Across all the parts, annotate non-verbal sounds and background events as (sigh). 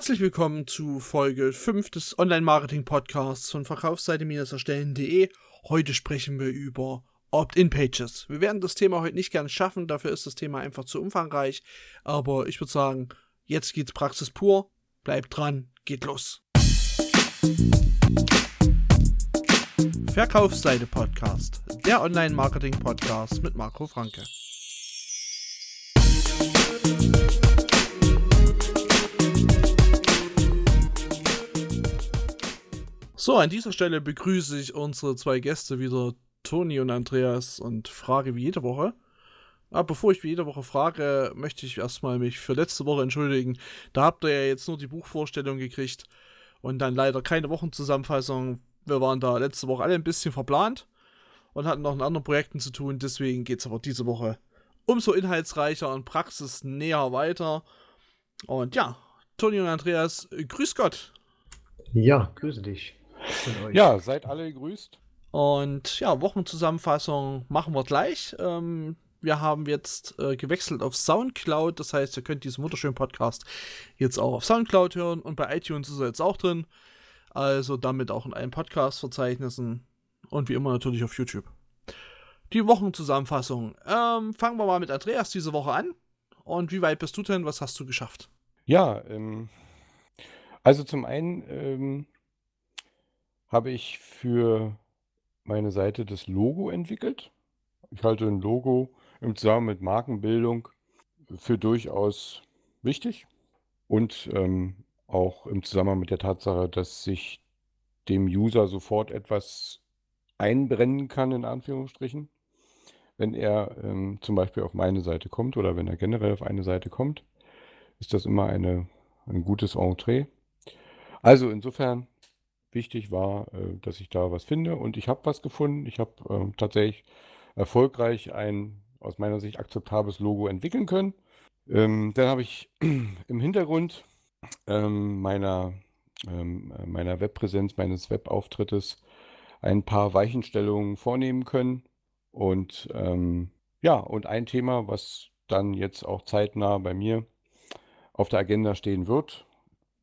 Herzlich willkommen zu Folge 5 des Online-Marketing-Podcasts von Verkaufsseite-erstellen.de. Heute sprechen wir über Opt-in-Pages. Wir werden das Thema heute nicht ganz schaffen, dafür ist das Thema einfach zu umfangreich. Aber ich würde sagen, jetzt geht's Praxis pur. Bleibt dran, geht los. Verkaufsseite Podcast, der Online-Marketing Podcast mit Marco Franke. So, an dieser Stelle begrüße ich unsere zwei Gäste wieder, Toni und Andreas, und frage wie jede Woche. Aber bevor ich wie jede Woche frage, möchte ich erstmal mich für letzte Woche entschuldigen. Da habt ihr ja jetzt nur die Buchvorstellung gekriegt und dann leider keine Wochenzusammenfassung. Wir waren da letzte Woche alle ein bisschen verplant und hatten noch in anderen Projekten zu tun. Deswegen geht es aber diese Woche umso inhaltsreicher und praxisnäher weiter. Und ja, Toni und Andreas, grüß Gott. Ja, grüße dich. Ja, seid alle gegrüßt. Und ja, Wochenzusammenfassung machen wir gleich. Ähm, wir haben jetzt äh, gewechselt auf Soundcloud. Das heißt, ihr könnt diesen wunderschönen Podcast jetzt auch auf Soundcloud hören und bei iTunes ist er jetzt auch drin. Also damit auch in allen Podcast-Verzeichnissen und wie immer natürlich auf YouTube. Die Wochenzusammenfassung. Ähm, fangen wir mal mit Andreas diese Woche an. Und wie weit bist du denn? Was hast du geschafft? Ja, ähm, also zum einen ähm, habe ich für meine Seite das Logo entwickelt. Ich halte ein Logo im Zusammenhang mit Markenbildung für durchaus wichtig und ähm, auch im Zusammenhang mit der Tatsache, dass sich dem User sofort etwas einbrennen kann, in Anführungsstrichen, wenn er ähm, zum Beispiel auf meine Seite kommt oder wenn er generell auf eine Seite kommt, ist das immer eine, ein gutes Entree. Also insofern wichtig war, äh, dass ich da was finde und ich habe was gefunden. Ich habe äh, tatsächlich erfolgreich ein aus meiner Sicht akzeptables Logo entwickeln können. Ähm, dann habe ich (clears throat) im Hintergrund ähm, meiner, ähm, meiner Webpräsenz, meines Webauftrittes ein paar Weichenstellungen vornehmen können. Und ähm, ja, und ein Thema, was dann jetzt auch zeitnah bei mir auf der Agenda stehen wird,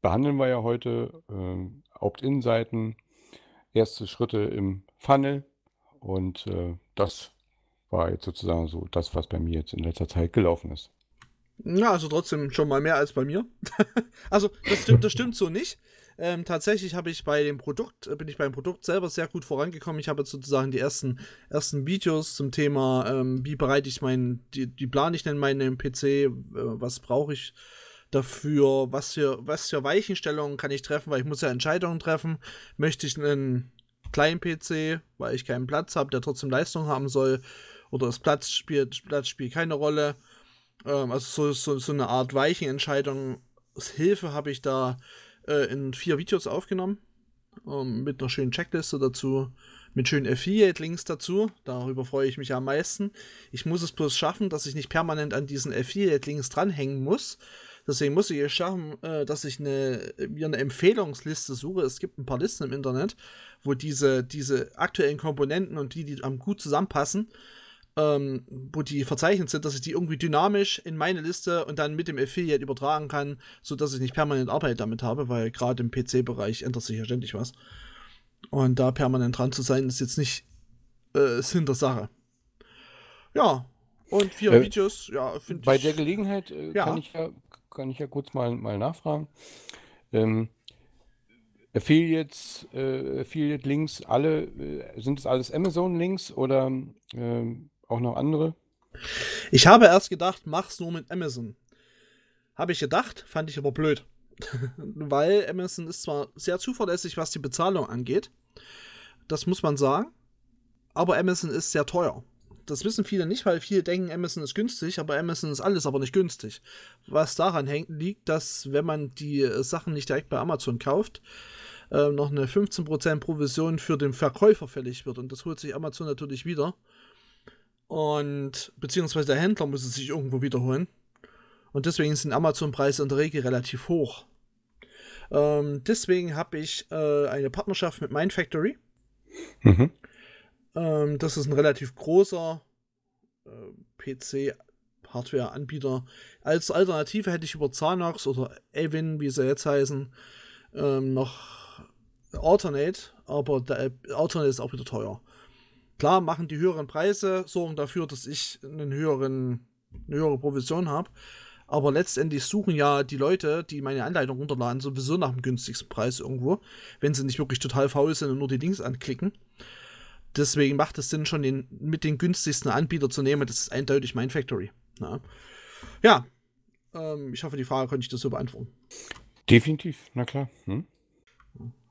behandeln wir ja heute. Ähm, Opt-in-Seiten, erste Schritte im Funnel und äh, das war jetzt sozusagen so das, was bei mir jetzt in letzter Zeit gelaufen ist. Ja, also trotzdem schon mal mehr als bei mir. (laughs) also das stimmt, das stimmt so nicht. Ähm, tatsächlich habe ich bei dem Produkt, bin ich beim Produkt selber sehr gut vorangekommen. Ich habe sozusagen die ersten, ersten Videos zum Thema, ähm, wie bereite ich meinen, die, die plane ich denn meinen PC, äh, was brauche ich dafür, was für, was für Weichenstellungen kann ich treffen, weil ich muss ja Entscheidungen treffen. Möchte ich einen kleinen PC, weil ich keinen Platz habe, der trotzdem Leistung haben soll, oder das Platz spielt, Platz spielt keine Rolle. Ähm, also so, so, so eine Art Weichenentscheidung. Hilfe habe ich da äh, in vier Videos aufgenommen. Ähm, mit einer schönen Checkliste dazu, mit schönen Affiliate-Links dazu. Darüber freue ich mich am meisten. Ich muss es bloß schaffen, dass ich nicht permanent an diesen Affiliate-Links dranhängen muss, Deswegen muss ich es schaffen, äh, dass ich eine, mir eine Empfehlungsliste suche. Es gibt ein paar Listen im Internet, wo diese, diese aktuellen Komponenten und die, die am gut zusammenpassen, ähm, wo die verzeichnet sind, dass ich die irgendwie dynamisch in meine Liste und dann mit dem Affiliate übertragen kann, sodass ich nicht permanent Arbeit damit habe, weil gerade im PC-Bereich ändert sich ja ständig was. Und da permanent dran zu sein, ist jetzt nicht äh, Sinn der Sache. Ja, und vier äh, Videos, ja, finde ich. Bei der Gelegenheit äh, ja. kann ich ja kann ich ja kurz mal, mal nachfragen. Ähm, Affiliates, äh, Affiliate-Links, alle, äh, sind es alles Amazon-Links oder äh, auch noch andere? Ich habe erst gedacht, mach's nur mit Amazon. Habe ich gedacht, fand ich aber blöd. (laughs) Weil Amazon ist zwar sehr zuverlässig, was die Bezahlung angeht. Das muss man sagen. Aber Amazon ist sehr teuer das wissen viele nicht, weil viele denken, Amazon ist günstig, aber Amazon ist alles aber nicht günstig. Was daran hängt, liegt, dass wenn man die äh, Sachen nicht direkt bei Amazon kauft, äh, noch eine 15% Provision für den Verkäufer fällig wird. Und das holt sich Amazon natürlich wieder. Und beziehungsweise der Händler muss es sich irgendwo wiederholen. Und deswegen sind Amazon-Preise in der Regel relativ hoch. Ähm, deswegen habe ich äh, eine Partnerschaft mit Mindfactory. Mhm. Ähm, das ist ein relativ großer äh, PC-Hardware-Anbieter, Als Alternative hätte ich über Zanox oder Avin, wie sie jetzt heißen, ähm, noch Alternate, aber der Alternate ist auch wieder teuer. Klar, machen die höheren Preise, sorgen dafür, dass ich einen höheren, eine höhere Provision habe. Aber letztendlich suchen ja die Leute, die meine Anleitung runterladen, sowieso nach dem günstigsten Preis irgendwo, wenn sie nicht wirklich total faul sind und nur die Links anklicken. Deswegen macht es Sinn, schon den, mit den günstigsten Anbieter zu nehmen. Das ist eindeutig mein Factory. Ja, ja ähm, ich hoffe, die Frage konnte ich das so beantworten. Definitiv, na klar. Hm?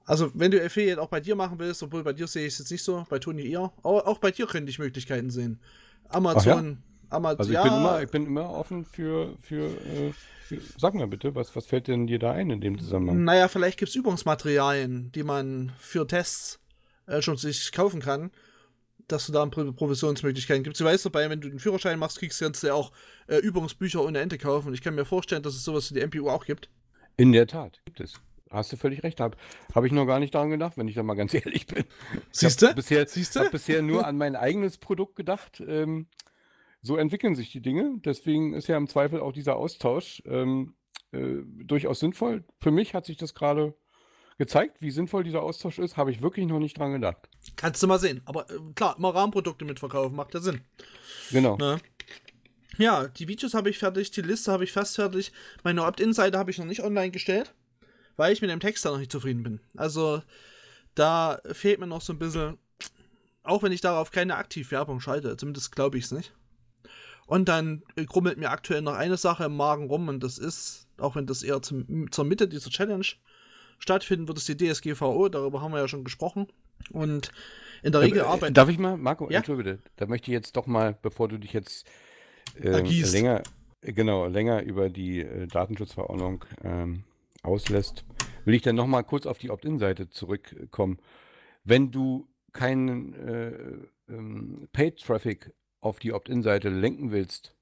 Also, wenn du Affiliate auch bei dir machen willst, obwohl bei dir sehe ich es jetzt nicht so, bei Toni eher, auch, auch bei dir könnte ich Möglichkeiten sehen. Amazon, Amazon. Also ich, ja, bin immer, ich bin immer offen für, für, äh, für, sag mal bitte, was, was fällt denn dir da ein in dem Zusammenhang? Naja, vielleicht gibt es Übungsmaterialien, die man für Tests äh, schon sich kaufen kann, dass du da Pro Provisionsmöglichkeiten gibt. Du weißt dabei, wenn du den Führerschein machst, kriegst du ja auch äh, Übungsbücher ohne Ende kaufen. Ich kann mir vorstellen, dass es sowas wie die MPU auch gibt. In der Tat, gibt es. Hast du völlig recht. Habe hab ich noch gar nicht daran gedacht, wenn ich da mal ganz (laughs) ehrlich bin. Siehst du? Bisher, Siehste? hab bisher nur an mein eigenes Produkt gedacht. Ähm, so entwickeln sich die Dinge. Deswegen ist ja im Zweifel auch dieser Austausch ähm, äh, durchaus sinnvoll. Für mich hat sich das gerade gezeigt, wie sinnvoll dieser Austausch ist. Habe ich wirklich noch nicht dran gedacht. Kannst du mal sehen. Aber äh, klar, immer Rahmenprodukte mitverkaufen, macht ja Sinn. Genau. Ne? Ja, die Videos habe ich fertig, die Liste habe ich fast fertig. Meine Opt-in-Seite habe ich noch nicht online gestellt, weil ich mit dem Text da noch nicht zufrieden bin. Also, da fehlt mir noch so ein bisschen, auch wenn ich darauf keine Aktivwerbung schalte, zumindest glaube ich es nicht. Und dann krummelt mir aktuell noch eine Sache im Magen rum und das ist, auch wenn das eher zum, zur Mitte dieser Challenge stattfinden wird, ist die DSGVO, darüber haben wir ja schon gesprochen. Und in der Regel Äh, arbeiten. Darf ich mal, Marco, Ja? entschuldige, da möchte ich jetzt doch mal, bevor du dich jetzt ähm, länger, äh, genau, länger über die äh, Datenschutzverordnung ähm, auslässt, will ich dann noch mal kurz auf die Opt-in-Seite zurückkommen. Wenn du keinen äh, ähm, Paid-Traffic auf die Opt-in-Seite lenken willst,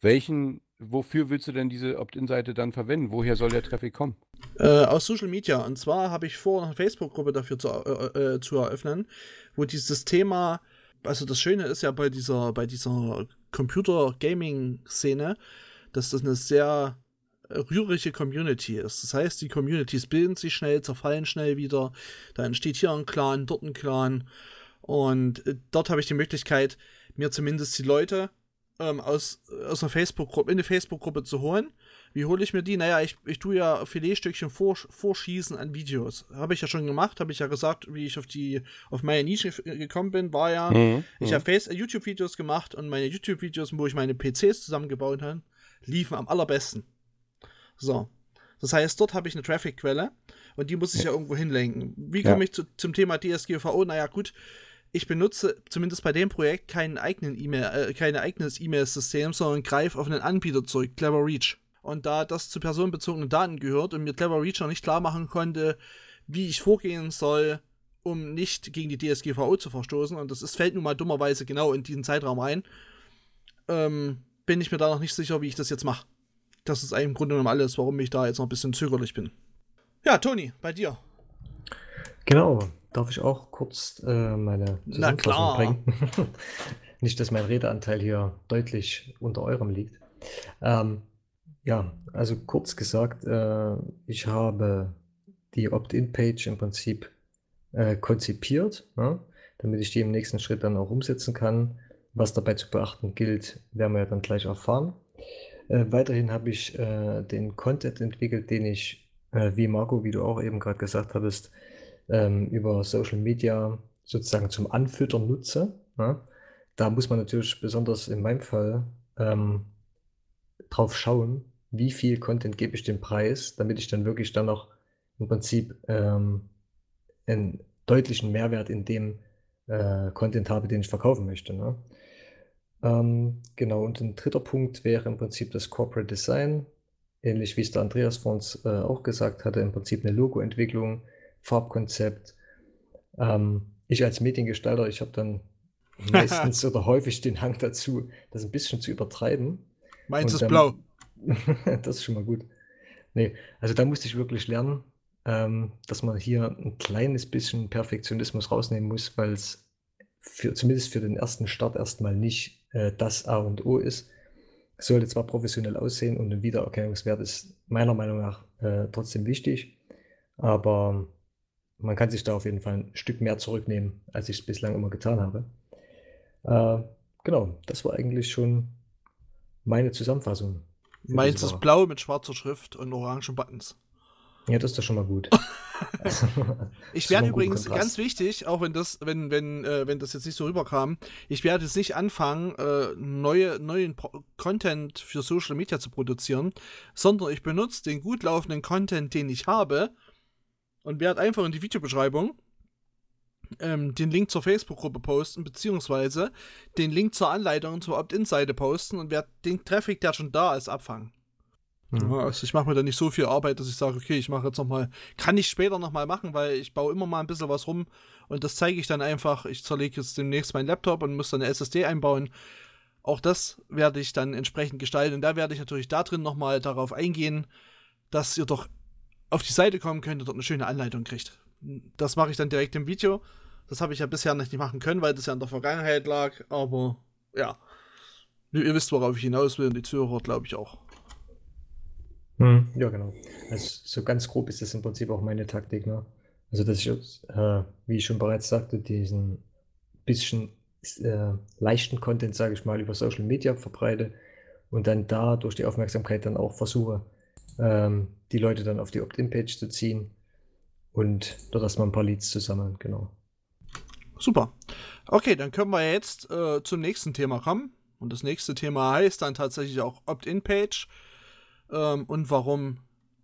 welchen, wofür willst du denn diese Opt-in-Seite dann verwenden? Woher soll der Traffic kommen? Äh, aus Social Media. Und zwar habe ich vor, eine Facebook-Gruppe dafür zu, äh, äh, zu eröffnen, wo dieses Thema, also das Schöne ist ja bei dieser, bei dieser Computer-Gaming-Szene, dass das eine sehr äh, rührige Community ist. Das heißt, die Communities bilden sich schnell, zerfallen schnell wieder. Da entsteht hier ein Clan, dort ein Clan. Und äh, dort habe ich die Möglichkeit, mir zumindest die Leute ähm, aus, aus einer Facebook-Gruppe, in eine Facebook-Gruppe zu holen. Wie hole ich mir die? Naja, ich, ich tue ja Filetstückchen vor, vorschießen an Videos. Habe ich ja schon gemacht, habe ich ja gesagt, wie ich auf die, auf meine Nische gekommen bin, war ja, Mhm, ich habe Face- äh, YouTube-Videos gemacht und meine YouTube-Videos, wo ich meine PCs zusammengebaut habe, liefen am allerbesten. So. Das heißt, dort habe ich eine Traffic-Quelle und die muss ich ja, irgendwo hinlenken. Wie Ja. komme ich zu, zum Thema DSGVO? Naja, gut, ich benutze zumindest bei dem Projekt keinen eigenen E-Mail, äh, kein eigenes E-Mail-System, sondern greife auf einen Anbieter zurück, Clever Reach. Und da das zu personenbezogenen Daten gehört und mir Clever Reach noch nicht klar machen konnte, wie ich vorgehen soll, um nicht gegen die DSGVO zu verstoßen, und das ist, fällt nun mal dummerweise genau in diesen Zeitraum rein, ähm, bin ich mir da noch nicht sicher, wie ich das jetzt mache. Das ist im Grunde genommen alles, warum ich da jetzt noch ein bisschen zögerlich bin. Ja, Toni, bei dir. Genau, darf ich auch kurz äh, meine Na klar. bringen? (laughs) Nicht, dass mein Redeanteil hier deutlich unter eurem liegt. Ähm, ja, also kurz gesagt, äh, ich habe die Opt-in-Page im Prinzip äh, konzipiert, ne, damit ich die im nächsten Schritt dann auch umsetzen kann. Was dabei zu beachten gilt, werden wir ja dann gleich erfahren. Äh, weiterhin habe ich äh, den Content entwickelt, den ich, äh, wie Marco, wie du auch eben gerade gesagt hattest, ähm, über Social Media sozusagen zum Anfüttern nutze. Ne? Da muss man natürlich besonders in meinem Fall ähm, drauf schauen, wie viel Content gebe ich dem Preis, damit ich dann wirklich dann noch im Prinzip ähm, einen deutlichen Mehrwert in dem äh, Content habe, den ich verkaufen möchte. Ne? Ähm, genau, und ein dritter Punkt wäre im Prinzip das Corporate Design, ähnlich wie es der Andreas vor uns äh, auch gesagt hatte, im Prinzip eine Logoentwicklung, Farbkonzept. Ähm, ich als Mediengestalter, ich habe dann (laughs) meistens oder häufig den Hang dazu, das ein bisschen zu übertreiben. Meins ist dann- blau. (laughs) das ist schon mal gut. Nee, also da musste ich wirklich lernen, ähm, dass man hier ein kleines bisschen Perfektionismus rausnehmen muss, weil es für, zumindest für den ersten Start erstmal nicht äh, das A und O ist. sollte zwar professionell aussehen und ein Wiedererkennungswert ist meiner Meinung nach äh, trotzdem wichtig, aber man kann sich da auf jeden Fall ein Stück mehr zurücknehmen, als ich es bislang immer getan habe. Äh, genau, das war eigentlich schon meine Zusammenfassung. Meins ist blau mit schwarzer Schrift und orangen Buttons. Ja, das ist doch schon mal gut. (laughs) ich werde übrigens ganz wichtig, auch wenn das, wenn, wenn, äh, wenn das jetzt nicht so rüberkam, ich werde jetzt nicht anfangen, äh, neue, neuen Pro Content für Social Media zu produzieren, sondern ich benutze den gut laufenden Content, den ich habe, und werde einfach in die Videobeschreibung ähm, den Link zur Facebook-Gruppe posten, beziehungsweise den Link zur Anleitung zur Opt-in-Seite posten und werde den Traffic, der schon da ist, abfangen. Mhm. Also ich mache mir da nicht so viel Arbeit, dass ich sage, okay, ich mache jetzt nochmal, kann ich später nochmal machen, weil ich baue immer mal ein bisschen was rum und das zeige ich dann einfach. Ich zerlege jetzt demnächst meinen Laptop und muss dann eine SSD einbauen. Auch das werde ich dann entsprechend gestalten und da werde ich natürlich da drin nochmal darauf eingehen, dass ihr doch auf die Seite kommen könnt und dort eine schöne Anleitung kriegt. Das mache ich dann direkt im Video. Das habe ich ja bisher nicht machen können, weil das ja in der Vergangenheit lag, aber ja. Ihr wisst, worauf ich hinaus will und die Zuhörer, glaube ich, auch. Hm, ja, genau. Also so ganz grob ist das im Prinzip auch meine Taktik. Ne? Also, dass ich, äh, wie ich schon bereits sagte, diesen bisschen äh, leichten Content, sage ich mal, über Social Media verbreite und dann da durch die Aufmerksamkeit dann auch versuche, ähm, die Leute dann auf die Opt-in-Page zu ziehen und dort erstmal ein paar Leads zu sammeln, genau. Super. Okay, dann können wir jetzt äh, zum nächsten Thema kommen. Und das nächste Thema heißt dann tatsächlich auch Opt-in-Page ähm, und warum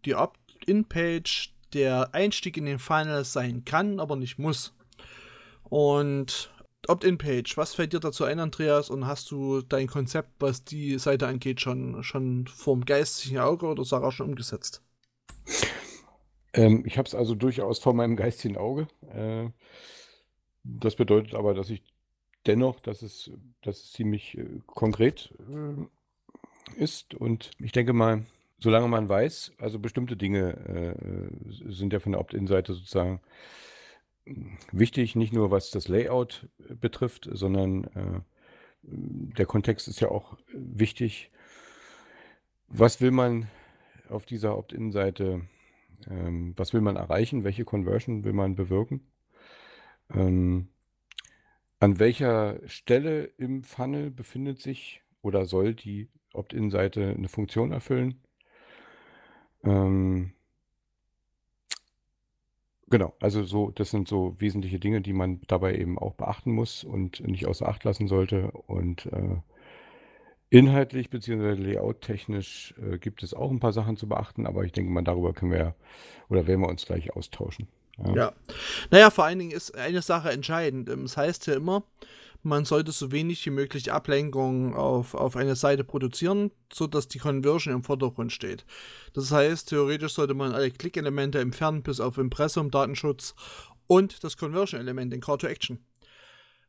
die Opt-in-Page der Einstieg in den Funnel sein kann, aber nicht muss. Und Opt-in-Page, was fällt dir dazu ein, Andreas? Und hast du dein Konzept, was die Seite angeht, schon, schon vorm geistigen Auge oder Sarah schon umgesetzt? Ähm, ich habe es also durchaus vor meinem geistigen Auge. Äh, das bedeutet aber, dass ich dennoch, dass es, dass es ziemlich äh, konkret äh, ist. Und ich denke mal, solange man weiß, also bestimmte Dinge äh, sind ja von der Opt-in-Seite sozusagen wichtig, nicht nur was das Layout äh, betrifft, sondern äh, der Kontext ist ja auch wichtig. Was will man auf dieser Opt-in-Seite, ähm, was will man erreichen? Welche Conversion will man bewirken? Ähm, an welcher Stelle im Funnel befindet sich oder soll die Opt-in-Seite eine Funktion erfüllen. Ähm, genau, also so, das sind so wesentliche Dinge, die man dabei eben auch beachten muss und nicht außer Acht lassen sollte. Und äh, inhaltlich bzw. layouttechnisch äh, gibt es auch ein paar Sachen zu beachten, aber ich denke mal, darüber können wir oder werden wir uns gleich austauschen. Ja. ja. Naja, vor allen Dingen ist eine Sache entscheidend. Es das heißt ja immer, man sollte so wenig wie möglich Ablenkung auf, auf eine Seite produzieren, sodass die Conversion im Vordergrund steht. Das heißt, theoretisch sollte man alle Klickelemente entfernen, bis auf Impressum, Datenschutz und das Conversion-Element, den Call to Action.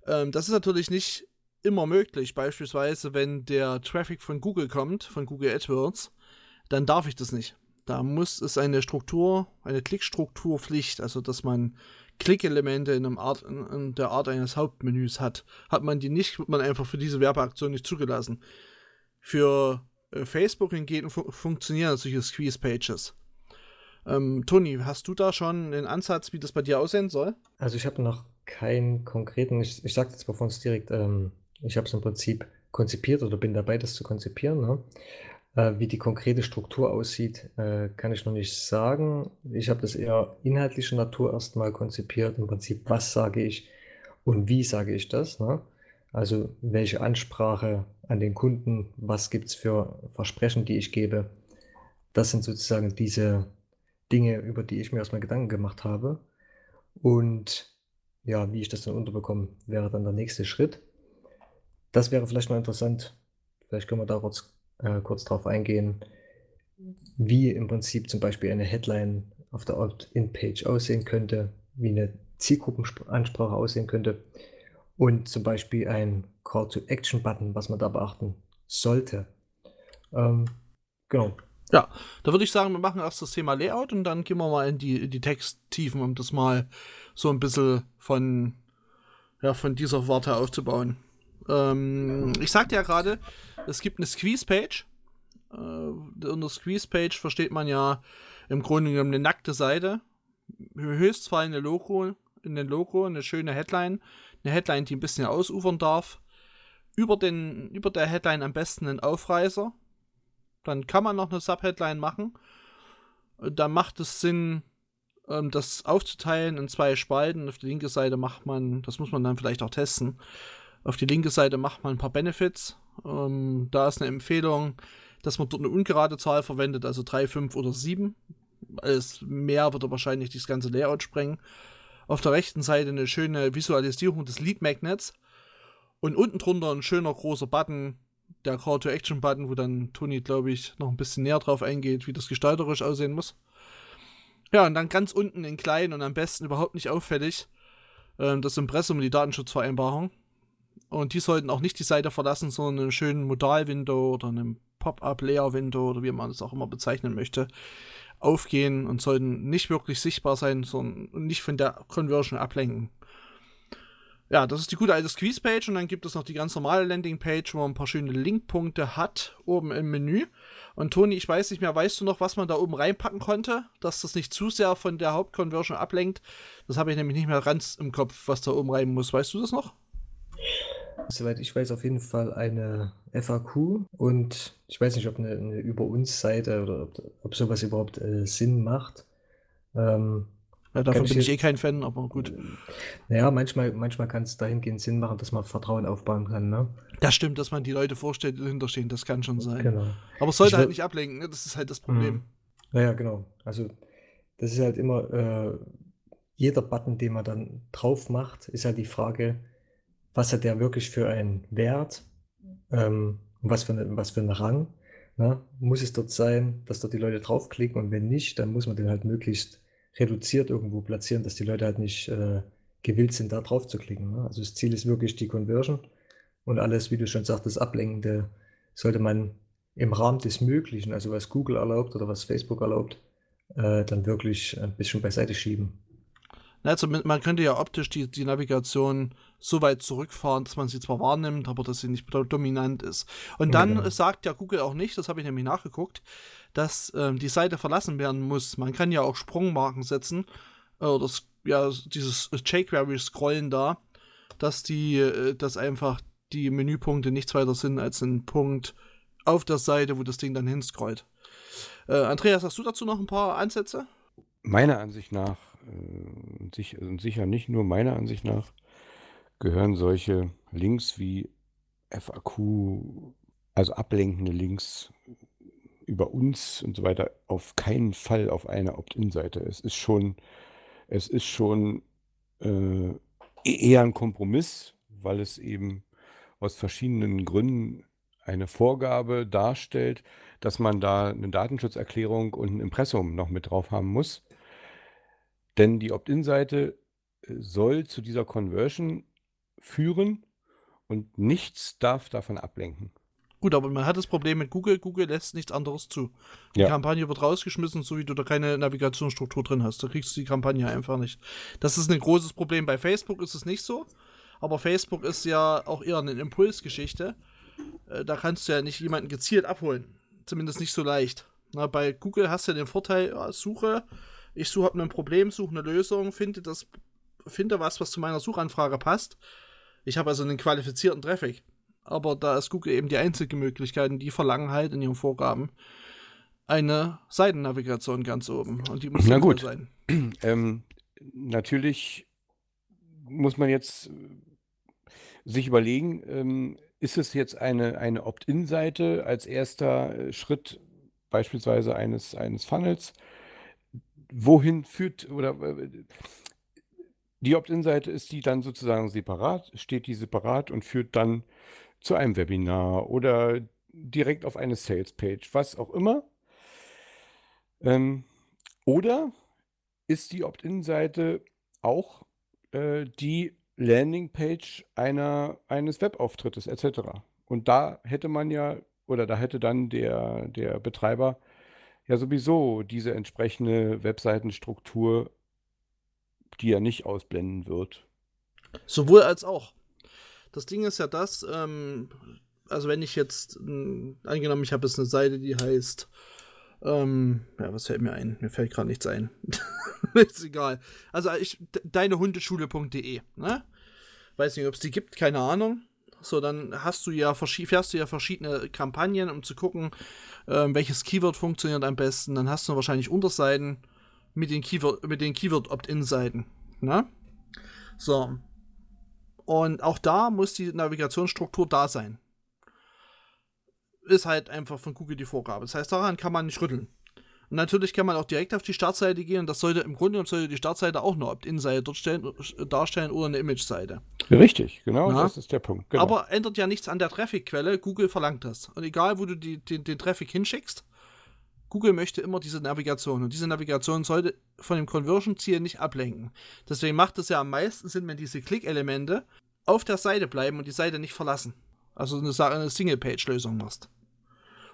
Ähm, das ist natürlich nicht immer möglich. Beispielsweise, wenn der Traffic von Google kommt, von Google AdWords, dann darf ich das nicht. Da muss es eine Struktur, eine Klickstrukturpflicht, also dass man Klickelemente in, Art, in, der Art eines Hauptmenüs hat. Hat man die nicht, wird man einfach für diese Werbeaktion nicht zugelassen. Für äh, Facebook hingegen fu funktionieren solche Squeeze-Pages. Ähm, Toni, hast du da schon einen Ansatz, wie das bei dir aussehen soll? Also ich habe noch keinen konkreten, ich, ich sage jetzt mal von uns direkt, ähm, ich habe es im Prinzip konzipiert oder bin dabei, das zu konzipieren. Ne? Äh, wie die konkrete Struktur aussieht, äh, kann ich noch nicht sagen. Ich habe das eher inhaltlicher Natur erstmal konzipiert. Im Prinzip, was sage ich und wie sage ich das? Ne? Also welche Ansprache an den Kunden, was gibt es für Versprechen, die ich gebe. Das sind sozusagen diese Dinge, über die ich mir erstmal Gedanken gemacht habe. Und ja, wie ich das dann unterbekomme, wäre dann der nächste Schritt. Das wäre vielleicht mal interessant. Vielleicht können wir da kurz äh, kurz darauf eingehen, wie im Prinzip zum Beispiel eine Headline auf der Opt-in-Page aussehen könnte, wie eine Zielgruppenansprache aussehen könnte und zum Beispiel ein Call-to-Action-Button, was man da beachten sollte. Ähm, genau. Ja, da würde ich sagen, wir machen erst das Thema Layout und dann gehen wir mal in die, in die Texttiefen, um das mal so ein bisschen von, ja, von dieser Warte aufzubauen. Ähm, ich sagte ja gerade, es gibt eine Squeeze-Page. Äh, unter Squeeze-Page versteht man ja im Grunde genommen eine nackte Seite. Höchstfallende Logo, in den Logo, eine schöne Headline. Eine Headline, die ein bisschen ausufern darf. Über, den, über der Headline am besten einen Aufreißer. Dann kann man noch eine Subheadline machen. Da macht es Sinn, ähm, das aufzuteilen in zwei Spalten. Auf die linke Seite macht man, das muss man dann vielleicht auch testen. Auf die linke Seite macht man ein paar Benefits. Ähm, da ist eine Empfehlung, dass man dort eine ungerade Zahl verwendet, also 3, 5 oder 7. Alles mehr würde wahrscheinlich das ganze Layout sprengen. Auf der rechten Seite eine schöne Visualisierung des Lead Magnets. Und unten drunter ein schöner großer Button, der Call to Action Button, wo dann Toni, glaube ich, noch ein bisschen näher drauf eingeht, wie das gestalterisch aussehen muss. Ja, und dann ganz unten in klein und am besten überhaupt nicht auffällig äh, das Impressum und die Datenschutzvereinbarung. Und die sollten auch nicht die Seite verlassen, sondern einen schönen Modal-Window oder einem Pop-up-Layer-Window oder wie man es auch immer bezeichnen möchte, aufgehen und sollten nicht wirklich sichtbar sein, sondern nicht von der Conversion ablenken. Ja, das ist die gute alte Squeeze-Page und dann gibt es noch die ganz normale Landing-Page, wo man ein paar schöne Linkpunkte hat, oben im Menü. Und Toni, ich weiß nicht mehr, weißt du noch, was man da oben reinpacken konnte, dass das nicht zu sehr von der Hauptconversion ablenkt? Das habe ich nämlich nicht mehr ganz im Kopf, was da oben rein muss. Weißt du das noch? Soweit ich weiß, auf jeden Fall eine FAQ und ich weiß nicht, ob eine, eine Über uns Seite oder ob, ob sowas überhaupt äh, Sinn macht. Ähm, ja, davon bin ich eh kein Fan, aber gut. Naja, manchmal, manchmal kann es dahingehend Sinn machen, dass man Vertrauen aufbauen kann, ne? Das stimmt, dass man die Leute vorstellt, die dahinterstehen, das kann schon sein. Genau. Aber es sollte ich halt nicht ablenken, ne? das ist halt das Problem. Mhm. Naja, genau. Also, das ist halt immer, äh, jeder Button, den man dann drauf macht, ist halt die Frage, was hat der wirklich für einen Wert ähm, und was für, eine, was für einen Rang. Ne? Muss es dort sein, dass dort die Leute draufklicken und wenn nicht, dann muss man den halt möglichst reduziert irgendwo platzieren, dass die Leute halt nicht äh, gewillt sind, da drauf zu klicken. Ne? Also das Ziel ist wirklich die Conversion und alles, wie du schon sagtest, Ablenkende sollte man im Rahmen des Möglichen, also was Google erlaubt oder was Facebook erlaubt, äh, dann wirklich ein bisschen beiseite schieben. Also man könnte ja optisch die, die Navigation so weit zurückfahren, dass man sie zwar wahrnimmt, aber dass sie nicht dominant ist. Und dann ja, genau. sagt ja Google auch nicht, das habe ich nämlich nachgeguckt, dass ähm, die Seite verlassen werden muss. Man kann ja auch Sprungmarken setzen, äh, oder ja, dieses jQuery-Scrollen da, dass die, äh, dass einfach die Menüpunkte nichts weiter sind als ein Punkt auf der Seite, wo das Ding dann hinscrollt. Äh, Andreas, hast du dazu noch ein paar Ansätze? Meiner Ansicht nach, und sicher nicht nur meiner Ansicht nach, gehören solche Links wie FAQ, also ablenkende Links über uns und so weiter auf keinen Fall auf eine Opt-in-Seite. Es ist schon, es ist schon äh, e-, eher ein Kompromiss, weil es eben aus verschiedenen Gründen eine Vorgabe darstellt, dass man da eine Datenschutzerklärung und ein Impressum noch mit drauf haben muss. Denn die Opt-in-Seite äh, soll zu dieser Conversion führen und nichts darf davon ablenken. Gut, aber man hat das Problem mit Google. Google lässt nichts anderes zu. Die ja. Kampagne wird rausgeschmissen, so wie du da keine Navigationsstruktur drin hast. Da kriegst du die Kampagne einfach nicht. Das ist ein großes Problem. Bei Facebook ist es nicht so. Aber Facebook ist ja auch eher eine Impulsgeschichte. Äh, da kannst du ja nicht jemanden gezielt abholen. Zumindest nicht so leicht. Na, bei Google hast du ja den Vorteil, ja, suche, ich suche ein Problem, suche eine Lösung, finde das, finde was, was zu meiner Suchanfrage passt. Ich habe also einen qualifizierten Traffic aber da ist Google eben die einzige Möglichkeit die verlangen halt in ihren Vorgaben eine Seitennavigation ganz oben und die muss Na gut. sein. (clears throat) Ähm, natürlich muss man jetzt sich überlegen, ähm, ist es jetzt eine, eine Opt-in-Seite als erster äh, Schritt beispielsweise eines, eines Funnels? Wohin führt oder äh, die Opt-in-Seite ist die dann sozusagen separat, steht die separat und führt dann zu einem Webinar oder direkt auf eine Sales-Page, was auch immer. Ähm, oder ist die Opt-in-Seite auch äh, die Landing-Page eines Webauftrittes etc. Und da hätte man ja, oder da hätte dann der, der Betreiber ja sowieso diese entsprechende Webseitenstruktur, die er nicht ausblenden wird. Sowohl als auch. Das Ding ist ja das, ähm, also wenn ich jetzt, äh, angenommen, ich habe jetzt eine Seite, die heißt, ähm, ja, was fällt mir ein? Mir fällt gerade nichts ein. (laughs) ist egal. Also ich, deinehundeschule.de, ne? Weiß nicht, ob es die gibt, keine Ahnung. So, dann hast du ja fährst du ja verschiedene Kampagnen, um zu gucken, ähm, welches Keyword funktioniert am besten. Dann hast du wahrscheinlich Unterseiten mit den Keyword, mit den Keyword Opt-in-Seiten. Ne? So. Und auch da muss die Navigationsstruktur da sein. Ist halt einfach von Google die Vorgabe. Das heißt, daran kann man nicht rütteln. Und natürlich kann man auch direkt auf die Startseite gehen und das sollte im Grunde sollte die Startseite auch eine Opt-in-Seite darstellen oder eine Image-Seite. Richtig, genau, ja. das ist der Punkt. Genau. Aber ändert ja nichts an der Traffic-Quelle. Google verlangt das. Und egal, wo du die, den, den Traffic hinschickst, Google möchte immer diese Navigation. Und diese Navigation sollte von dem Conversion-Ziel nicht ablenken. Deswegen macht es ja am meisten Sinn, wenn diese Klick-Elemente auf der Seite bleiben und die Seite nicht verlassen. Also eine, eine Single-Page-Lösung machst.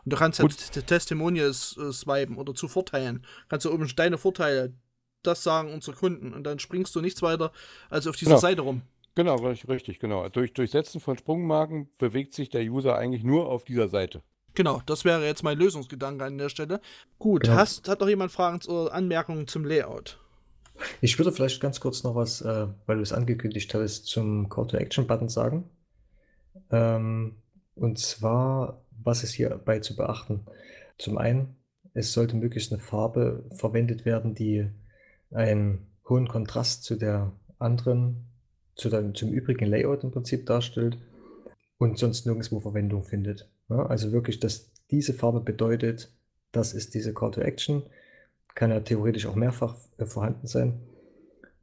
Und du kannst jetzt halt Testimonials äh, swipen oder zu Vorteilen. Kannst du oben deine Vorteile, das sagen unsere Kunden. Und dann springst du nichts weiter als auf dieser genau. Seite rum. Genau, richtig, genau. Durch Durchsetzen von Sprungmarken bewegt sich der User eigentlich nur auf dieser Seite. Genau, das wäre jetzt mein Lösungsgedanke an der Stelle. Gut, genau. hast, hat noch jemand Fragen oder Anmerkungen zum Layout? Ich würde vielleicht ganz kurz noch was, äh, weil du es angekündigt hast, zum Call-to-Action-Button sagen. Ähm, und zwar was ist hierbei zu beachten? Zum einen, es sollte möglichst eine Farbe verwendet werden, die einen hohen Kontrast zu der anderen, zu dem, zum übrigen Layout im Prinzip darstellt und sonst nirgendwo Verwendung findet. Ja, also wirklich, dass diese Farbe bedeutet, das ist diese Call to Action, kann ja theoretisch auch mehrfach äh, vorhanden sein.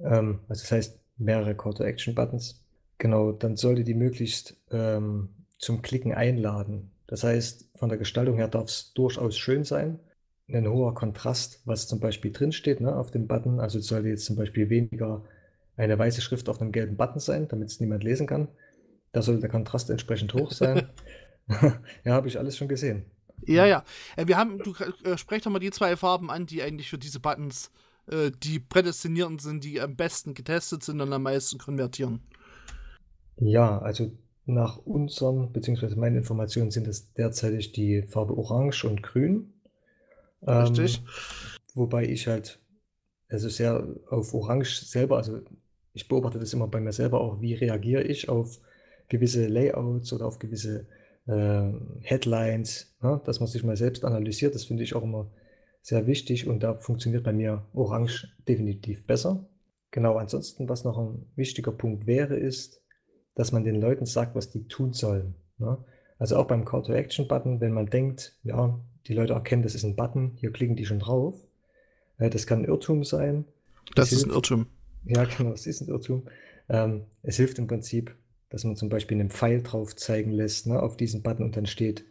Ähm, also das heißt mehrere Call to Action Buttons. Genau, dann sollte die möglichst ähm, zum Klicken einladen. Das heißt, von der Gestaltung her darf es durchaus schön sein. Ein hoher Kontrast, was zum Beispiel drinsteht ne, auf dem Button. Also es sollte jetzt zum Beispiel weniger eine weiße Schrift auf einem gelben Button sein, damit es niemand lesen kann. Da sollte der Kontrast entsprechend hoch sein. (laughs) (laughs) ja, habe ich alles schon gesehen. Ja, ja. Äh, wir haben, du äh, sprech doch mal die zwei Farben an, die eigentlich für diese Buttons äh, die prädestinierten sind, die am besten getestet sind und am meisten konvertieren. Ja, also nach unseren, beziehungsweise meinen Informationen sind es derzeitig die Farbe Orange und Grün. Richtig. Ähm, wobei ich halt, also sehr auf Orange selber, also ich beobachte das immer bei mir selber auch, wie reagiere ich auf gewisse Layouts oder auf gewisse äh, Headlines, ne? dass man sich mal selbst analysiert. Das finde ich auch immer sehr wichtig und da funktioniert bei mir Orange definitiv besser. Genau, ansonsten, was noch ein wichtiger Punkt wäre, ist, dass man den Leuten sagt, was die tun sollen. Ne? Also auch beim Call-to-Action-Button, wenn man denkt, ja, die Leute erkennen, das ist ein Button, hier klicken die schon drauf. Äh, das kann ein Irrtum sein. Das, das ist ein Irrtum. Ja, genau, das ist ein Irrtum. Ähm, es hilft im Prinzip, dass man zum Beispiel einen Pfeil drauf zeigen lässt ne, auf diesen Button und dann steht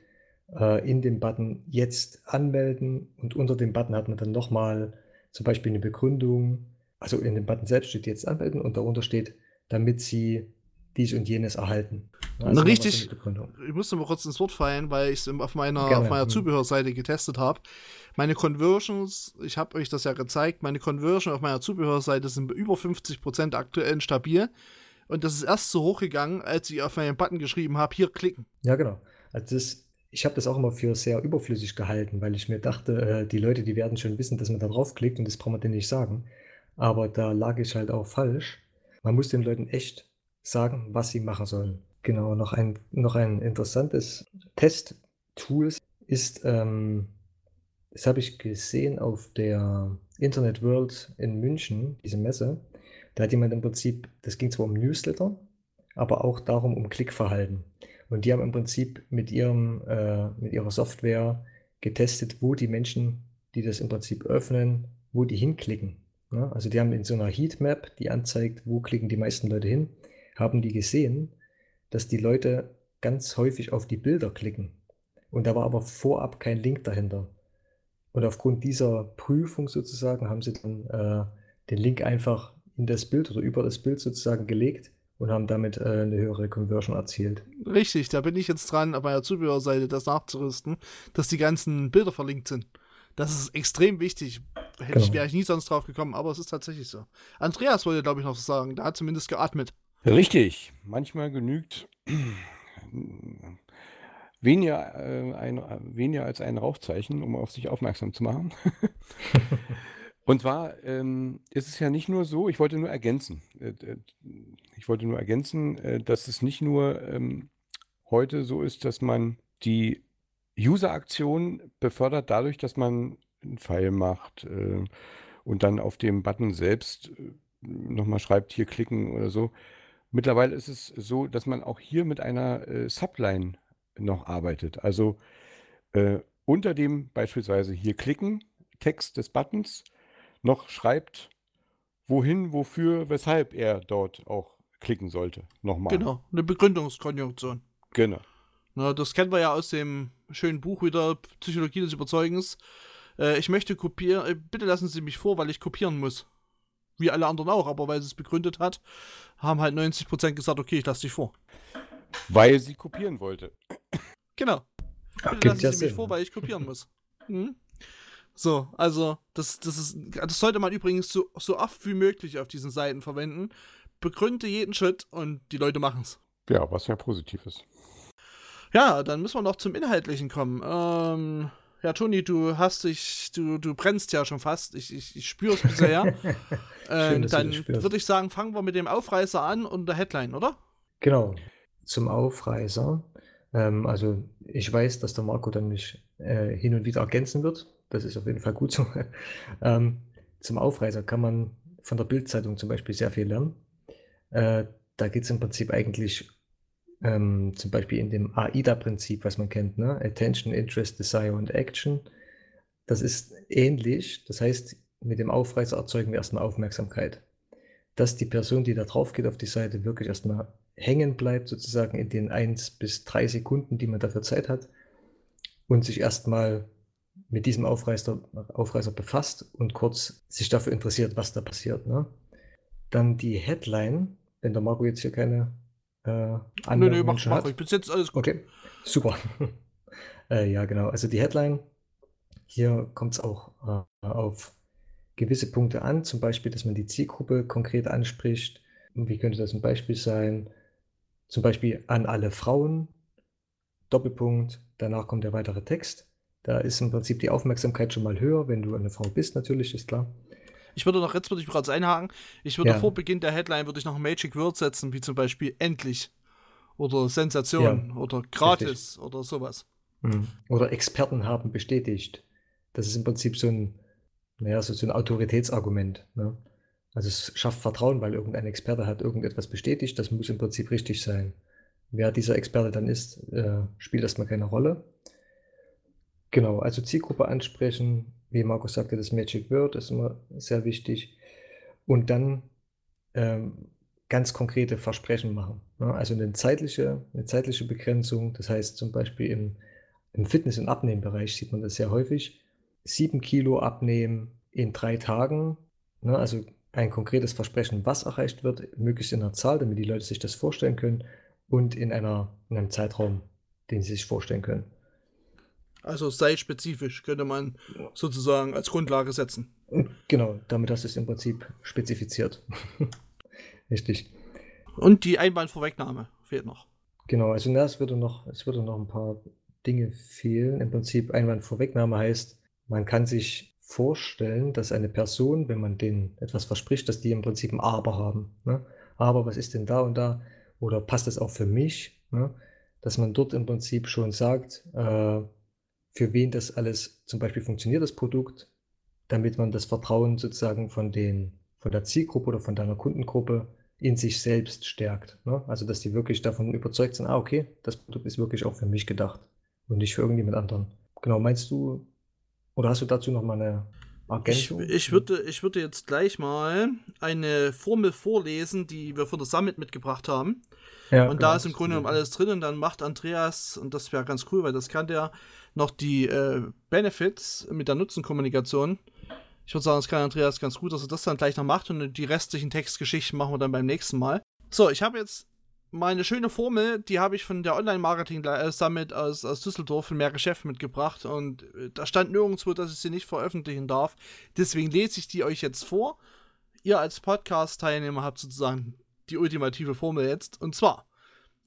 äh, in dem Button jetzt anmelden und unter dem Button hat man dann nochmal zum Beispiel eine Begründung. Also in dem Button selbst steht jetzt anmelden und darunter steht, damit sie dies und jenes erhalten. Also richtig. Ich musste mal kurz ins Wort fallen, weil ich es auf meiner, auf meiner hm. Zubehörseite getestet habe. Meine Conversions, ich habe euch das ja gezeigt, meine Conversion auf meiner Zubehörseite sind über 50% aktuell stabil. Und das ist erst so hochgegangen, als ich auf meinen Button geschrieben habe, hier klicken. Ja, genau. Also das, ich habe das auch immer für sehr überflüssig gehalten, weil ich mir dachte, äh, die Leute, die werden schon wissen, dass man da draufklickt und das braucht man denen nicht sagen. Aber da lag ich halt auch falsch. Man muss den Leuten echt sagen, was sie machen sollen. Genau, noch ein, noch ein interessantes Testtool ist, ähm, das habe ich gesehen auf der Internet World in München, diese Messe. Da hat jemand im Prinzip, das ging zwar um Newsletter, aber auch darum um Klickverhalten. Und die haben im Prinzip mit, ihrem, äh, mit ihrer Software getestet, wo die Menschen, die das im Prinzip öffnen, wo die hinklicken. Ja, also die haben in so einer Heatmap, die anzeigt, wo klicken die meisten Leute hin haben die gesehen, dass die Leute ganz häufig auf die Bilder klicken. Und da war aber vorab kein Link dahinter. Und aufgrund dieser Prüfung sozusagen haben sie dann äh, den Link einfach in das Bild oder über das Bild sozusagen gelegt und haben damit äh, eine höhere Conversion erzielt. Richtig, da bin ich jetzt dran, auf meiner Zubehörseite das nachzurüsten, dass die ganzen Bilder verlinkt sind. Das ist extrem wichtig. Hätte genau. ich, wäre ich nie sonst drauf gekommen, aber es ist tatsächlich so. Andreas wollte, glaube ich, noch sagen, der hat zumindest geatmet. Richtig. Manchmal genügt weniger, äh, ein, weniger als ein Rauchzeichen, um auf sich aufmerksam zu machen. (laughs) Und zwar ähm, ist es ja nicht nur so, ich wollte nur ergänzen, äh, äh, ich wollte nur ergänzen, äh, dass es nicht nur ähm, heute so ist, dass man die User-Aktion befördert dadurch, dass man einen Pfeil macht äh, und dann auf dem Button selbst äh, nochmal schreibt, hier klicken oder so. Mittlerweile ist es so, dass man auch hier mit einer äh, Subline noch arbeitet. Also äh, unter dem beispielsweise hier klicken, Text des Buttons, noch schreibt, wohin, wofür, weshalb er dort auch klicken sollte. Nochmal. Genau, eine Begründungskonjunktion. Genau. Na, das kennen wir ja aus dem schönen Buch wieder, Psychologie des Überzeugens. Äh, ich möchte kopieren, äh, bitte lassen Sie mich vor, weil ich kopieren muss. Wie alle anderen auch, aber weil sie es begründet hat, haben halt 90% gesagt, okay, ich lasse dich vor. Weil sie kopieren wollte. Genau. Ach, Bitte ja Sie mich vor, weil ich kopieren muss. Mhm. So, also, das, das ist, das sollte man übrigens so, so oft wie möglich auf diesen Seiten verwenden. Begründe jeden Schritt und die Leute machen's. Ja, was ja positiv ist. Ja, dann müssen wir noch zum Inhaltlichen kommen. Ähm, ja, Toni, du hast dich, du, du brennst ja schon fast. Ich, ich, ich spüre es bisher. Du dann würde ich sagen, fangen wir mit dem Aufreißer an und der Headline, oder? Genau, zum Aufreißer. Ähm, also ich weiß, dass der Marco dann mich äh, hin und wieder ergänzen wird. Das ist auf jeden Fall gut so. (laughs) ähm, zum Aufreißer kann man von der Bildzeitung zum Beispiel sehr viel lernen. Äh, da geht es im Prinzip eigentlich ähm, zum Beispiel in dem AIDA-Prinzip, was man kennt, ne? Attention, Interest, Desire und Action. Das ist ähnlich. Das heißt, mit dem Aufreißer erzeugen wir erstmal Aufmerksamkeit. Dass die Person, die da drauf geht auf die Seite, wirklich erstmal hängen bleibt, sozusagen in den 1 bis 3 Sekunden, die man dafür Zeit hat, und sich erstmal mit diesem Aufreißer, Aufreißer befasst und kurz sich dafür interessiert, was da passiert. Ne? Dann die Headline, wenn der Marco jetzt hier keine äh, Nö, nö, Anmerkungen mach, mach ruhig. Bis jetzt alles gut. Okay, super. (laughs) äh, ja, genau. Also die Headline, hier kommt es auch äh, auf gewisse Punkte an, zum Beispiel, dass man die Zielgruppe konkret anspricht. Wie könnte das ein Beispiel sein? Zum Beispiel an alle Frauen, Doppelpunkt, danach kommt der weitere Text. Da ist im Prinzip die Aufmerksamkeit schon mal höher, wenn du eine Frau bist, natürlich, ist klar. Ich würde noch, jetzt würde ich kurz einhaken, ich würde Ja. vor Beginn der Headline würde ich noch ein Magic Word setzen, wie zum Beispiel endlich oder Sensation oder gratis oder sowas. Mhm. Oder Experten haben bestätigt. Das ist im Prinzip so ein, naja, so, so ein Autoritätsargument. Ne? Also es schafft Vertrauen, weil irgendein Experte hat irgendetwas bestätigt. Das muss im Prinzip richtig sein. Wer dieser Experte dann ist, äh, spielt erstmal keine Rolle. Genau, also Zielgruppe ansprechen, wie Markus sagte, das Magic Word ist immer sehr wichtig. Und dann ähm, ganz konkrete Versprechen machen. Ne? Also eine zeitliche, eine zeitliche Begrenzung. Das heißt zum Beispiel im, im Fitness- und Abnehmbereich sieht man das sehr häufig. Sieben Kilo abnehmen in drei Tagen. Ne? Also ein konkretes Versprechen, was erreicht wird, möglichst in einer Zahl, damit die Leute sich das vorstellen können und in, einer, in einem Zeitraum, den sie sich vorstellen können. Also sei spezifisch, könnte man sozusagen als Grundlage setzen. Genau, damit hast du es im Prinzip spezifiziert. (laughs) Richtig. Und die Einwandvorwegnahme fehlt noch. Genau, also na, es würde noch, es würde noch ein paar Dinge fehlen. Im Prinzip Einwandvorwegnahme heißt, man kann sich vorstellen, dass eine Person, wenn man denen etwas verspricht, dass die im Prinzip ein Aber haben. Ne? Aber was ist denn da und da? Oder passt das auch für mich? Ne? Dass man dort im Prinzip schon sagt, äh, für wen das alles zum Beispiel funktioniert, das Produkt, damit man das Vertrauen sozusagen von den, von der Zielgruppe oder von deiner Kundengruppe in sich selbst stärkt. Ne? Also, dass die wirklich davon überzeugt sind, ah, okay, das Produkt ist wirklich auch für mich gedacht und nicht für irgendjemand anderen. Genau, meinst du, oder hast du dazu noch mal eine Ich, Ergänzung? ich, würde, ich würde jetzt gleich mal eine Formel vorlesen, die wir von der Summit mitgebracht haben. Ja, Und genau, da ist im Grunde genommen alles drin und dann macht Andreas, und das wäre ganz cool, weil das kann der, noch die äh, Benefits mit der Nutzenkommunikation. Ich würde sagen, das kann Andreas ganz gut, dass er das dann gleich noch macht und die restlichen Textgeschichten machen wir dann beim nächsten Mal. So, ich habe jetzt meine schöne Formel, die habe ich von der Online-Marketing-Summit aus, aus Düsseldorf von mehr Geschäft mitgebracht und äh, da stand nirgendwo, dass ich sie nicht veröffentlichen darf. Deswegen lese ich die euch jetzt vor. Ihr als Podcast-Teilnehmer habt sozusagen die ultimative Formel jetzt. Und zwar,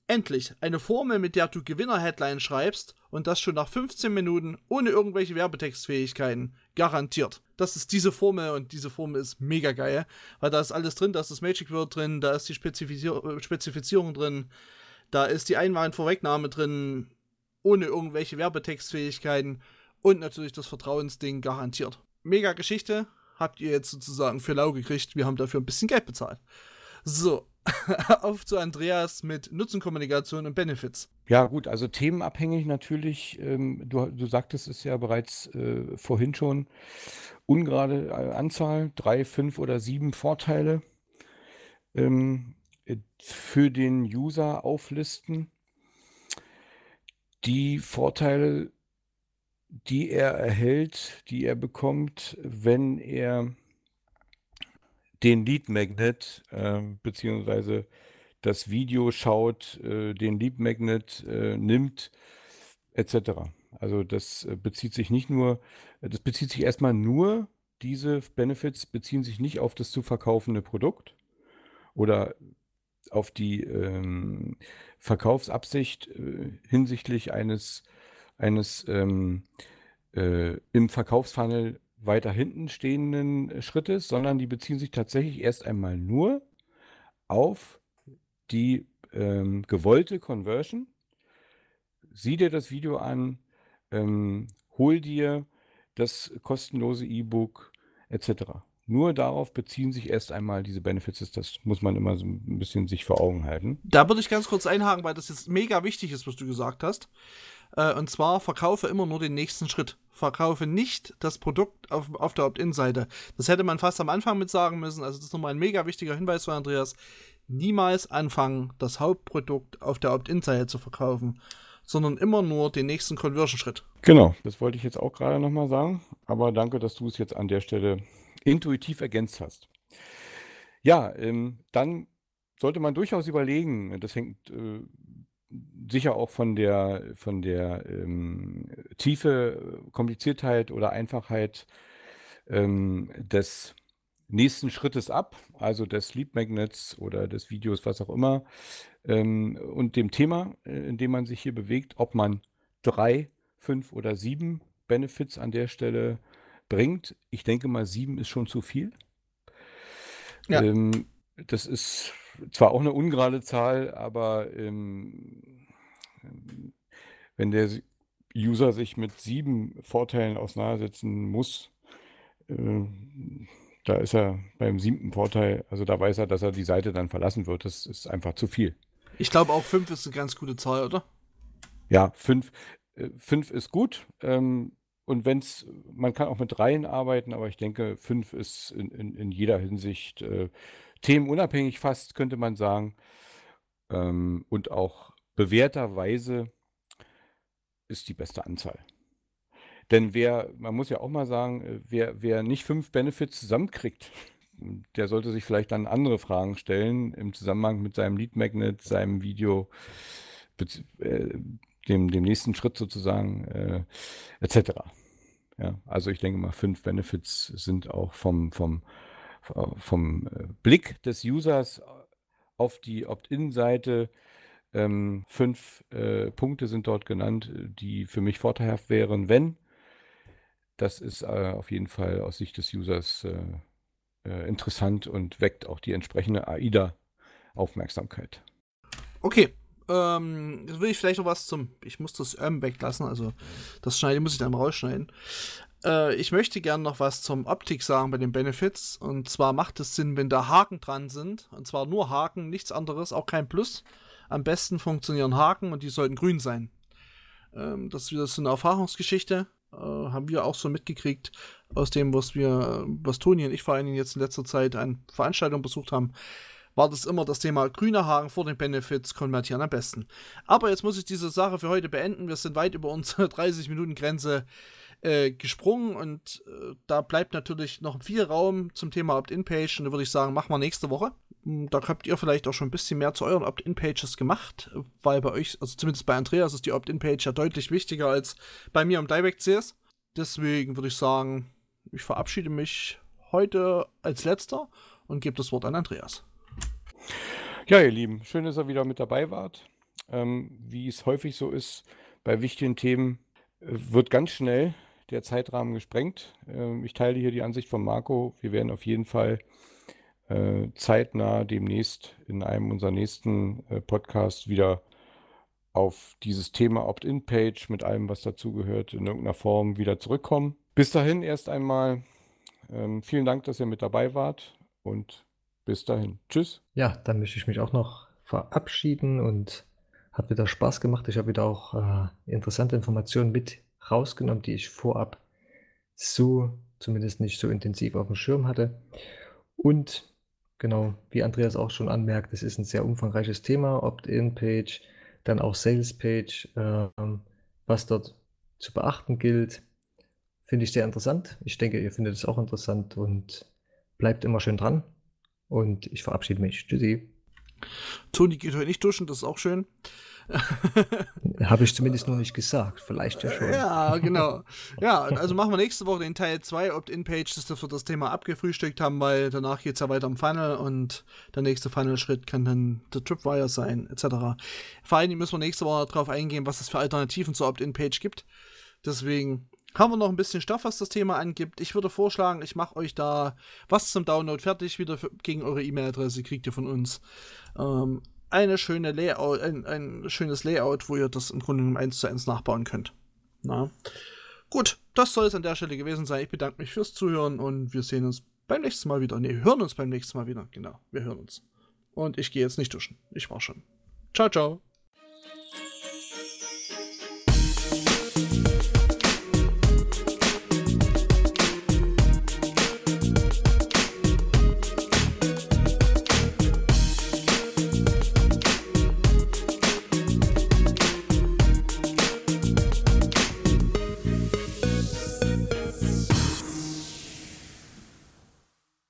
endlich, eine Formel, mit der du Gewinner-Headline schreibst und das schon nach 15 Minuten ohne irgendwelche Werbetextfähigkeiten. Garantiert. Das ist diese Formel und diese Formel ist mega geil, weil da ist alles drin, da ist das Magic Word drin, da ist die Spezifizier Spezifizierung drin, da ist die Einwahlvorwegnahme drin, ohne irgendwelche Werbetextfähigkeiten und natürlich das Vertrauensding garantiert. Mega Geschichte, habt ihr jetzt sozusagen für lau gekriegt, wir haben dafür ein bisschen Geld bezahlt. So, (laughs) auf zu Andreas mit Nutzenkommunikation und Benefits. Ja, gut, also themenabhängig natürlich. Ähm, du, du sagtest es ja bereits äh, vorhin schon. Ungerade äh, Anzahl, drei, fünf oder sieben Vorteile ähm, für den User auflisten. Die Vorteile, die er erhält, die er bekommt, wenn er den Lead Magnet äh, beziehungsweise das Video schaut, äh, den Lead Magnet äh, nimmt, etc. Also das äh, bezieht sich nicht nur, das bezieht sich erstmal nur, diese Benefits beziehen sich nicht auf das zu verkaufende Produkt oder auf die ähm, Verkaufsabsicht äh, hinsichtlich eines, eines ähm, äh, im Verkaufsfunnel weiter hinten stehenden äh, Schrittes, sondern die beziehen sich tatsächlich erst einmal nur auf die ähm, gewollte Conversion. Sieh dir das Video an, ähm, hol dir das kostenlose E-Book etc. Nur darauf beziehen sich erst einmal diese Benefits. Das muss man immer so ein bisschen sich vor Augen halten. Da würde ich ganz kurz einhaken, weil das jetzt mega wichtig ist, was du gesagt hast. Äh, und zwar verkaufe immer nur den nächsten Schritt. Verkaufe nicht das Produkt auf, auf der Opt-in-Seite. Das hätte man fast am Anfang mit sagen müssen. Also das ist nochmal ein mega wichtiger Hinweis von Andreas. Niemals anfangen, das Hauptprodukt auf der Opt-in-Seite zu verkaufen, sondern immer nur den nächsten Conversion-Schritt. Genau, das wollte ich jetzt auch gerade nochmal sagen. Aber danke, dass du es jetzt an der Stelle intuitiv ergänzt hast. Ja, ähm, dann sollte man durchaus überlegen, das hängt äh, sicher auch von der, von der ähm, Tiefe, Kompliziertheit oder Einfachheit ähm, des nächsten Schrittes ab, also des Lead Magnets oder des Videos, was auch immer, ähm, und dem Thema, äh, in dem man sich hier bewegt, ob man drei, fünf oder sieben Benefits an der Stelle bringt. Ich denke mal, sieben ist schon zu viel. Ja. Ähm, das ist zwar auch eine ungerade Zahl, aber ähm, wenn der User sich mit sieben Vorteilen auseinandersetzen muss, äh, da ist er beim siebten Vorteil, also da weiß er, dass er die Seite dann verlassen wird. Das ist einfach zu viel. Ich glaube auch fünf ist eine ganz gute Zahl, oder? Ja, fünf, äh, fünf ist gut. Ähm, und wenn es, man kann auch mit dreien arbeiten, aber ich denke, fünf ist in, in, in jeder Hinsicht äh, themenunabhängig fast, könnte man sagen. Ähm, und auch bewährterweise ist die beste Anzahl. Denn wer, man muss ja auch mal sagen, äh, wer, wer nicht fünf Benefits zusammenkriegt, (laughs) der sollte sich vielleicht dann andere Fragen stellen im Zusammenhang mit seinem Lead Magnet, seinem Video, äh, dem, dem nächsten Schritt sozusagen, äh, etc. Ja, also ich denke mal, fünf Benefits sind auch vom, vom, vom äh, Blick des Users auf die Opt-in-Seite ähm, fünf äh, Punkte sind dort genannt, die für mich vorteilhaft wären, wenn. Das ist äh, auf jeden Fall aus Sicht des Users äh, äh interessant und weckt auch die entsprechende AIDA-Aufmerksamkeit. Okay, ähm, jetzt will ich vielleicht noch was zum. Ich muss das ähm weglassen, also das schneiden muss ich dann rausschneiden. Äh, ich möchte gerne noch was zum Optik sagen bei den Benefits. Und zwar macht es Sinn, wenn da Haken dran sind. Und zwar nur Haken, nichts anderes, auch kein Plus. Am besten funktionieren Haken und die sollten grün sein. Ähm, das ist wieder so eine Erfahrungsgeschichte. Äh, haben wir auch so mitgekriegt aus dem, was wir, was Toni und ich vor allen Dingen jetzt in letzter Zeit an Veranstaltungen besucht haben war das immer das Thema grüne Haken vor den Benefits konvertieren am besten. Aber jetzt muss ich diese Sache für heute beenden. Wir sind weit über unsere (laughs) 30 Minuten Grenze äh, gesprungen und äh, da bleibt natürlich noch viel Raum zum Thema Opt-in-Page und da würde ich sagen, machen wir nächste Woche. Hm, da habt ihr vielleicht auch schon ein bisschen mehr zu euren Opt-in-Pages gemacht, weil bei euch, also zumindest bei Andreas, ist die Opt-in-Page ja deutlich wichtiger als bei mir im Direct-CS. Deswegen würde ich sagen, ich verabschiede mich heute als letzter und gebe das Wort an Andreas. Ja, ihr Lieben, schön, dass ihr wieder mit dabei wart. Ähm, wie es häufig so ist, bei wichtigen Themen äh, wird ganz schnell der Zeitrahmen gesprengt. Ähm, ich teile hier die Ansicht von Marco. Wir werden auf jeden Fall äh, zeitnah demnächst in einem unserer nächsten äh, Podcasts wieder auf dieses Thema Opt-in-Page mit allem, was dazugehört, in irgendeiner Form wieder zurückkommen. Bis dahin erst einmal ähm, vielen Dank, dass ihr mit dabei wart und bis dahin. Tschüss. Ja, dann möchte ich mich auch noch verabschieden und hat wieder Spaß gemacht. Ich habe wieder auch äh, interessante Informationen mit rausgenommen, die ich vorab so zumindest nicht so intensiv auf dem Schirm hatte. Und genau, wie Andreas auch schon anmerkt, es ist ein sehr umfangreiches Thema, Opt-in-Page, dann auch Sales-Page, äh, was dort zu beachten gilt. Finde ich sehr interessant. Ich denke, ihr findet es auch interessant und bleibt immer schön dran. Und ich verabschiede mich. Tschüssi. Toni geht heute nicht duschen, das ist auch schön. (laughs) Habe ich zumindest noch nicht gesagt. Vielleicht ja schon. Ja, genau. Ja, also machen wir nächste Woche den Teil 2 Opt-in-Page, dass wir das Thema abgefrühstückt haben, weil danach geht es ja weiter im Funnel und der nächste Funnel-Schritt kann dann der Tripwire sein, etc. Vor allem müssen wir nächste Woche darauf eingehen, was es für Alternativen zur Opt-in-Page gibt. Deswegen haben wir noch ein bisschen Stoff, was das Thema angibt. Ich würde vorschlagen, ich mache euch da was zum Download fertig, wieder für, gegen eure E-Mail-Adresse kriegt ihr von uns. Ähm, eine schöne Layout, ein, ein schönes Layout, wo ihr das im Grunde genommen eins zu eins nachbauen könnt. Na? Gut, das soll es an der Stelle gewesen sein. Ich bedanke mich fürs Zuhören und wir sehen uns beim nächsten Mal wieder. Ne, hören uns beim nächsten Mal wieder. Genau, wir hören uns. Und ich gehe jetzt nicht duschen. Ich war schon. Ciao, ciao.